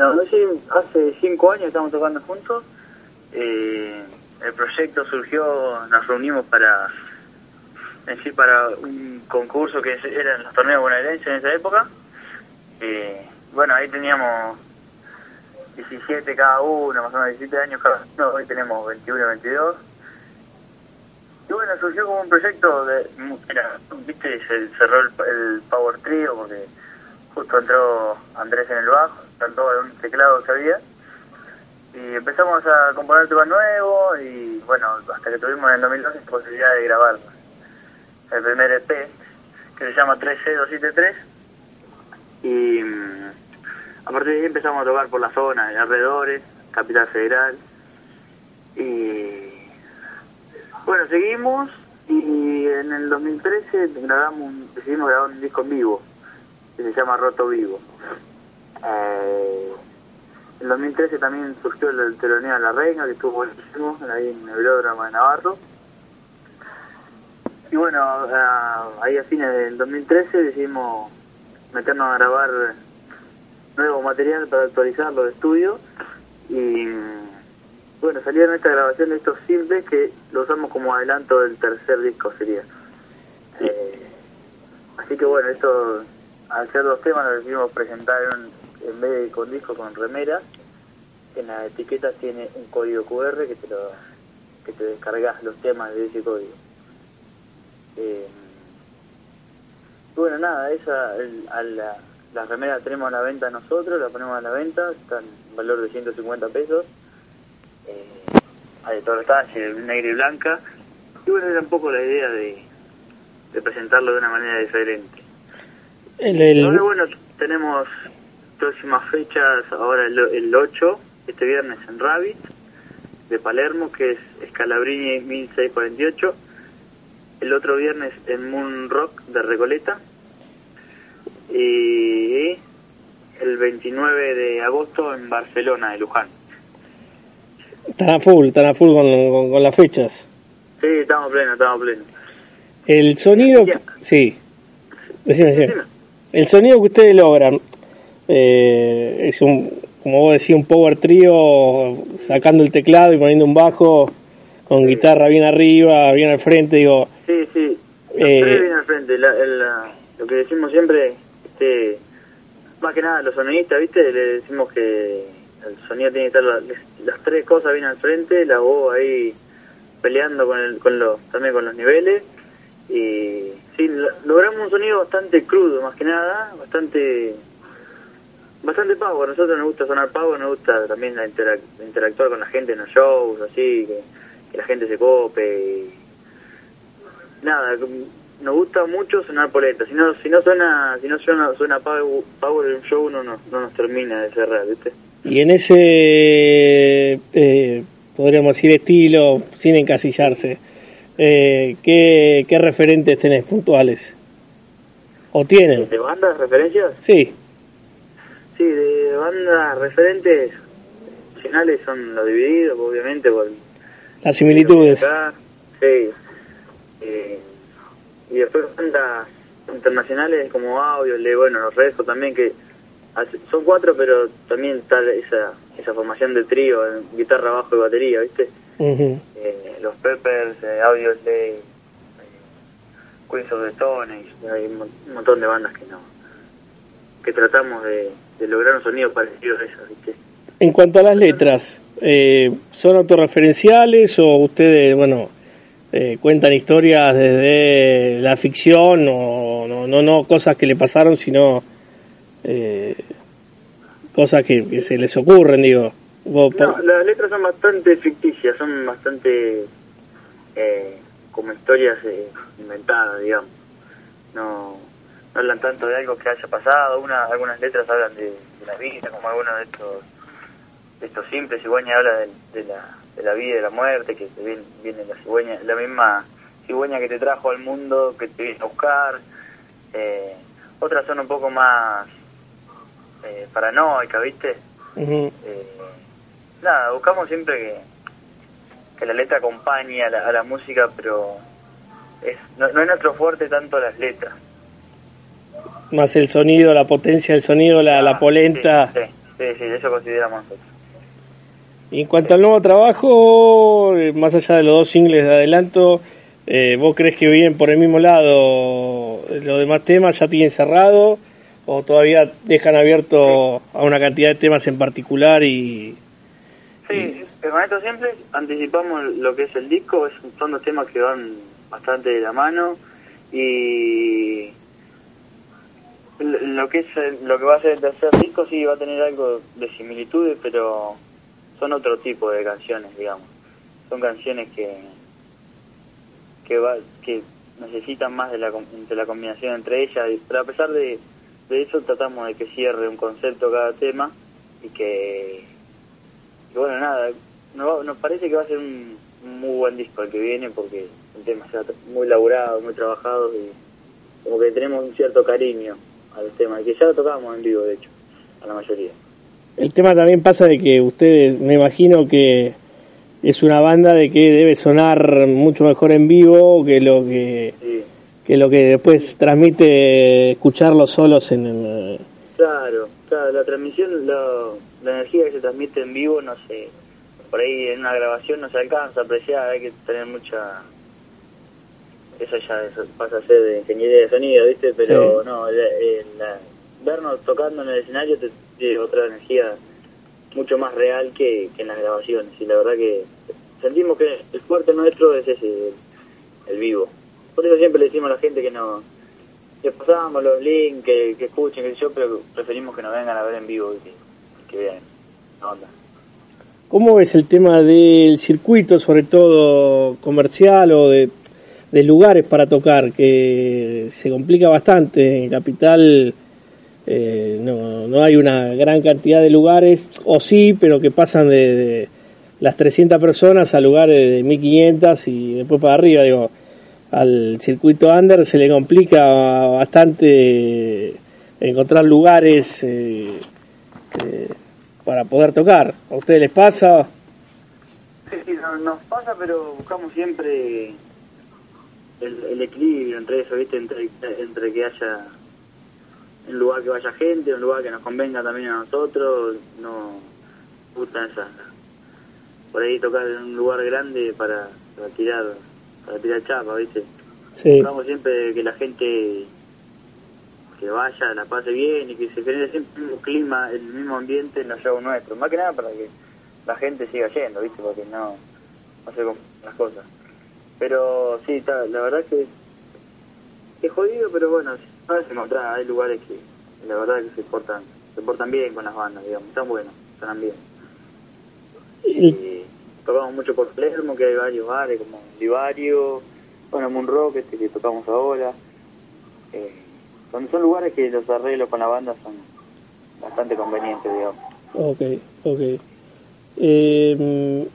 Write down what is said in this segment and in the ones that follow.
No, sí, hace cinco años estamos tocando juntos. Eh, el proyecto surgió, nos reunimos para en para un concurso que eran los torneos bonaerenses en esa época. Eh, bueno, ahí teníamos 17 cada uno, más o menos 17 años cada uno, hoy tenemos 21, 22. Y bueno, surgió como un proyecto de, era, viste, se cerró el, Power Trio porque justo entró Andrés en el bajo, cantó un teclado que había. Y empezamos a componer temas nuevos y bueno, hasta que tuvimos en el 2012 la posibilidad de grabar el primer EP que se llama 3C273 y mm, a partir de ahí empezamos a tocar por la zona, de alrededores, Capital Federal y bueno, seguimos y en el 2013 grabamos decidimos grabar un disco en vivo que se llama Roto Vivo. Eh, en 2013 también surgió el teloneo de la Reina, que estuvo buenísimo, ahí en el velódromo de Navarro. Y bueno, ahí a fines del 2013 decidimos meternos a grabar nuevo material para actualizarlo de estudio. Y bueno, salieron esta grabación de estos simples que lo usamos como adelanto del tercer disco sería. Eh, así que bueno, esto al ser dos temas lo decidimos presentar en, vez de con disco con remera. En la etiqueta tiene un código QR que te lo que te descargas los temas de ese código. Eh, bueno, nada, esa, a la, la remera tenemos a la venta nosotros, la ponemos a la venta, está en valor de 150 pesos. Eh, hay de detalle, negra y blanca. Y bueno, era un poco la idea de, de presentarlo de una manera diferente. Ahora, bueno, tenemos próximas fechas, ahora el, el 8, este viernes en Rabbit, de Palermo, que es Scalabrini 1648 el otro viernes en Moon Rock de Recoleta y el 29 de agosto en Barcelona de Luján. Están a full, están a full con, con, las fechas. Sí, estamos plenos, estamos plenos. El sonido, sí, decime, decime. El sonido que ustedes logran eh, es un, como vos decís, un power trío sacando el teclado y poniendo un bajo con guitarra bien arriba, bien al frente, digo. Sí, sí, eh, bien al frente. lo que decimos siempre, este, más que nada los sonidistas, ¿viste? Le decimos que el sonido tiene que estar las, tres cosas bien al frente, la voz ahí peleando con, el, con los, también con los niveles. Y sí, logramos un sonido bastante crudo, más que nada, bastante bastante power. A nosotros nos gusta sonar power, nos gusta también la interactuar con la gente en los shows, así que que la gente se cope. Nada, nos gusta mucho sonar poleta. Si no, si no suena, si no suena, suena power, el show no, no, nos termina de cerrar, ¿viste? Y en ese, eh, podríamos decir, estilo, sin encasillarse, eh, ¿qué, ¿qué referentes tenés puntuales? ¿O tienen? ¿De bandas referencias? Sí. Sí, de bandas referentes nacionales son los divididos, obviamente, por las similitudes. Sí. Eh, y después bandas internacionales como Audio, le bueno, los restos también, que son cuatro, pero también está esa, esa formación de trío, guitarra, bajo y batería, ¿viste? eh, los Peppers, eh, Audio, le eh, Queens of the Stone, hay un montón de bandas que no que tratamos de, de lograr un sonido parecido a eso, ¿viste? En cuanto a las letras, eh, ¿son autorreferenciales o ustedes, bueno, eh, cuentan historias desde la ficción o no, no, no cosas que le pasaron, sino eh, cosas que, se les ocurren, digo? no, las letras son bastante ficticias, son bastante eh, como historias inventadas, digamos. No, no hablan tanto de algo que haya pasado, una, algunas letras hablan de, de la vida, como algunos de estos esto simple, cigüeña habla de, la, de la vida y de la muerte, que te viene, viene la cigüeña, la misma cigüeña que te trajo al mundo, que te viene a buscar. Eh, otras son un poco más eh, paranoicas, ¿viste? eh, nada, buscamos siempre que, que la letra acompañe a la, a la música, pero es, no, es nuestro fuerte tanto las letras. Más el sonido, la potencia del sonido, la, la ah, polenta. Sí, Sí, sí, eso consideramos nosotros. Y en cuanto al nuevo trabajo, eh, más allá de los dos singles de adelanto, eh, ¿vos crees que vienen por el mismo lado los demás temas? ¿Ya tienen cerrado? ¿O todavía dejan abierto a una cantidad de temas en particular? y Sí, esto siempre anticipamos lo que es el disco, son dos temas que van bastante de la mano y lo que es lo que va a ser el tercer disco sí va a tener algo de similitudes, pero son otro tipo de canciones, digamos. Son canciones que que va que necesitan más de la, de la combinación entre ellas, pero a pesar de, de eso tratamos de que cierre un concepto cada tema y que, bueno, nada, nos parece que va a ser un, muy buen disco el que viene porque el tema está muy laburado, muy trabajado y como que tenemos un cierto cariño al tema, que ya lo tocábamos en vivo, de hecho, a la mayoría. El tema también pasa de que ustedes, me imagino que es una banda de que debe sonar mucho mejor en vivo que lo que que lo que después transmite escucharlos solos en el... Claro, claro, la transmisión, la, la energía que se transmite en vivo, no sé, por ahí en una grabación no se alcanza a apreciar, hay que tener mucha eso ya pasa a ser de ingeniería de sonido, ¿viste? Pero no, vernos tocando en el escenario te tiene otra energía mucho más real que, en las grabaciones. Y la verdad que sentimos que el fuerte nuestro es ese, el, vivo. Por eso siempre le decimos a la gente que no que pasamos los links, que, escuchen, que yo, pero preferimos que nos vengan a ver en vivo y que, vean la onda. ¿Cómo ves el tema del circuito, sobre todo comercial o de de lugares para tocar, que se complica bastante. En Capital eh, no, no hay una gran cantidad de lugares, o sí, pero que pasan de, las 300 personas a lugares de 1500 y después para arriba. Digo, al circuito under se le complica bastante encontrar lugares eh, eh, para poder tocar. ¿A ustedes les pasa? Sí, sí, nos pasa, pero buscamos siempre el, equilibrio entre eso, ¿viste? Entre, entre que haya un lugar que vaya gente, un lugar que nos convenga también a nosotros, no gusta esa por ahí tocar en un lugar grande para, para tirar para tirar chapa, ¿viste? Sí. Buscamos siempre que la gente que vaya, la pase bien y que se genere siempre el mismo clima, el mismo ambiente en los shows nuestros. Más que nada para que la gente siga yendo, ¿viste? Porque no, no se las cosas. Pero sí, la verdad que es jodido, pero bueno, se encontrar, hay lugares que la verdad que se portan, se portan bien con las bandas, digamos, están buenos, están bien. Y tocamos mucho por Palermo, que hay varios bares como Livario, bueno, Moon Rock, este que tocamos ahora. Eh, son, lugares que los arreglos con la banda son bastante convenientes, digamos. Ok, ok. Eh,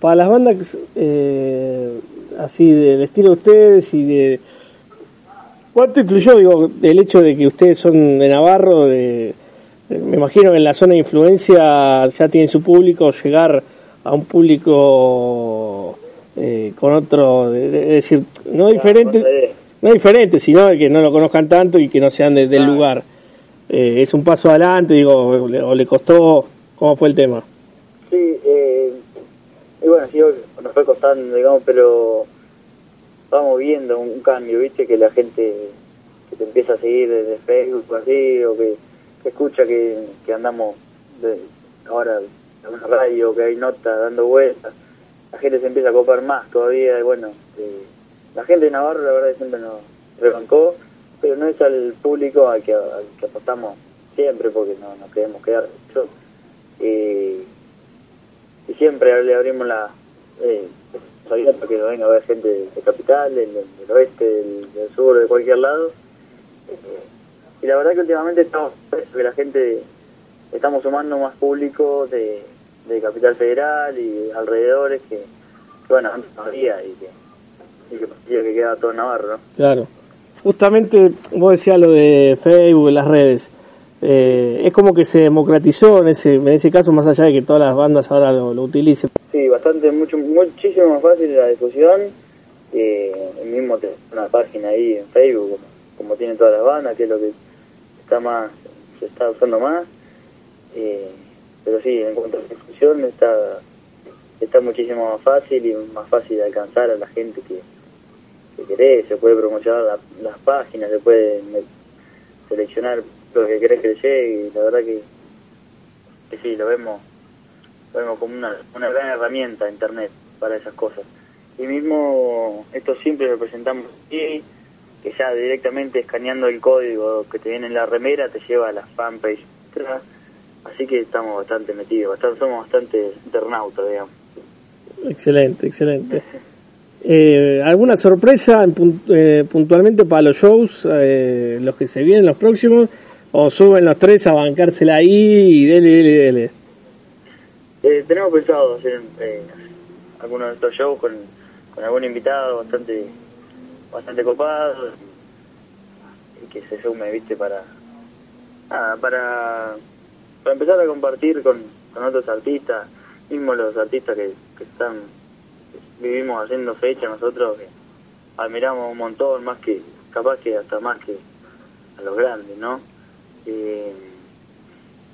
para las bandas eh, así del estilo de ustedes y de cuánto incluyó digo el hecho de que ustedes son de Navarro de, me imagino que en la zona de influencia ya tienen su público llegar a un público eh, con otro es decir no diferente no diferente sino que no lo conozcan tanto y que no sean del lugar. Eh, es un paso adelante digo o le, costó cómo fue el tema sí eh y bueno, sí, nos fue costando, digamos, pero vamos viendo un, cambio, ¿viste? Que la gente que te empieza a seguir desde Facebook o así, o que, escucha que, andamos de, ahora en una radio, que hay nota dando vueltas, la gente se empieza a copar más todavía, y bueno, eh, la gente de Navarro la verdad siempre nos rebancó, pero no es al público al que, que apostamos siempre, porque no nos queremos quedar. Eh, y siempre le abrimos la eh, para que venga a ver gente de, capital, del, oeste, del, sur, de cualquier lado. Eh, y la verdad que últimamente estamos que la gente estamos sumando más público de, de Capital Federal y alrededores que, bueno, antes no había y que, y que, que queda todo Navarro. Claro. Justamente vos decías lo de Facebook, las redes. Eh, es como que se democratizó en ese, en ese caso, más allá de que todas las bandas ahora lo, utilicen. Sí, bastante, mucho, muchísimo más fácil la difusión. Eh, el mismo una página ahí en Facebook, como, tienen todas las bandas, que es lo que está más se está usando más. Eh, pero sí, en cuanto a difusión está, está muchísimo más fácil y más fácil de alcanzar a la gente que, que querés. Se puede promocionar las páginas, se puede seleccionar lo que querés que le llegue. Y la verdad que, que sí, lo vemos, lo vemos como una, una gran herramienta Internet para esas cosas. Y mismo esto siempre lo presentamos aquí, que ya directamente escaneando el código que te viene en la remera te lleva a la fanpage. Así que estamos bastante metidos, bastante, somos bastante internautas, digamos. Excelente, excelente. Eh, ¿Alguna sorpresa eh, puntualmente para los shows, eh, los que se vienen, los próximos? ¿O suben los tres a bancársela ahí y dele, dele, dele? Eh, tenemos pensado hacer algunos de estos shows con, con algún invitado bastante bastante copado y que se sume, viste, para para, para empezar a compartir con, con otros artistas, mismo los artistas que, que están vivimos haciendo fecha nosotros que admiramos un montón, más que, capaz que hasta más que a los grandes, ¿no? Eh,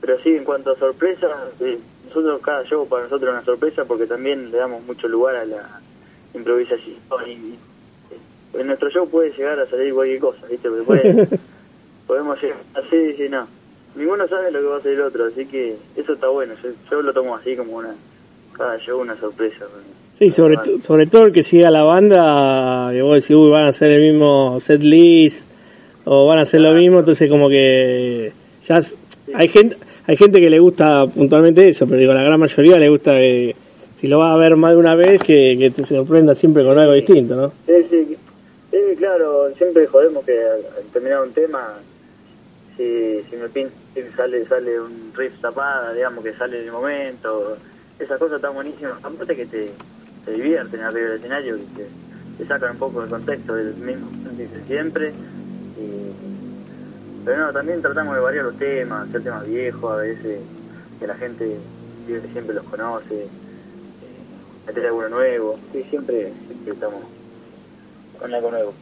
pero sí, en cuanto a sorpresas, eh, nosotros cada show para nosotros es una sorpresa porque también le damos mucho lugar a la improvisación y, en nuestro show puede llegar a salir cualquier cosa, ¿viste? Porque podemos llegar así y decir, no, ninguno sabe lo que va a salir otro, así que eso está bueno, yo, lo tomo así como una, cada show una sorpresa. Sí, sobre, sobre todo el que siga la banda, que vos decís, uy, van a hacer el mismo set list, o van a hacer lo mismo, entonces como que ya hay gente hay gente que le gusta puntualmente eso, pero digo, la gran mayoría le gusta que si lo va a ver más de una vez, que, que te sorprenda siempre con algo distinto, ¿no? Sí, sí, sí, claro, siempre jodemos que al terminar un tema si, si me pinta, sale, sale un riff tapada, digamos que sale en el momento, esas cosas están buenísimas, aparte que te, te divierten arriba del escenario, y te, te sacan un poco del contexto del mismo siempre, pero no, también tratamos de variar los temas, hacer temas viejos a veces, que la gente siempre los conoce, eh, meter alguno nuevo, sí, siempre, siempre estamos con algo nuevo.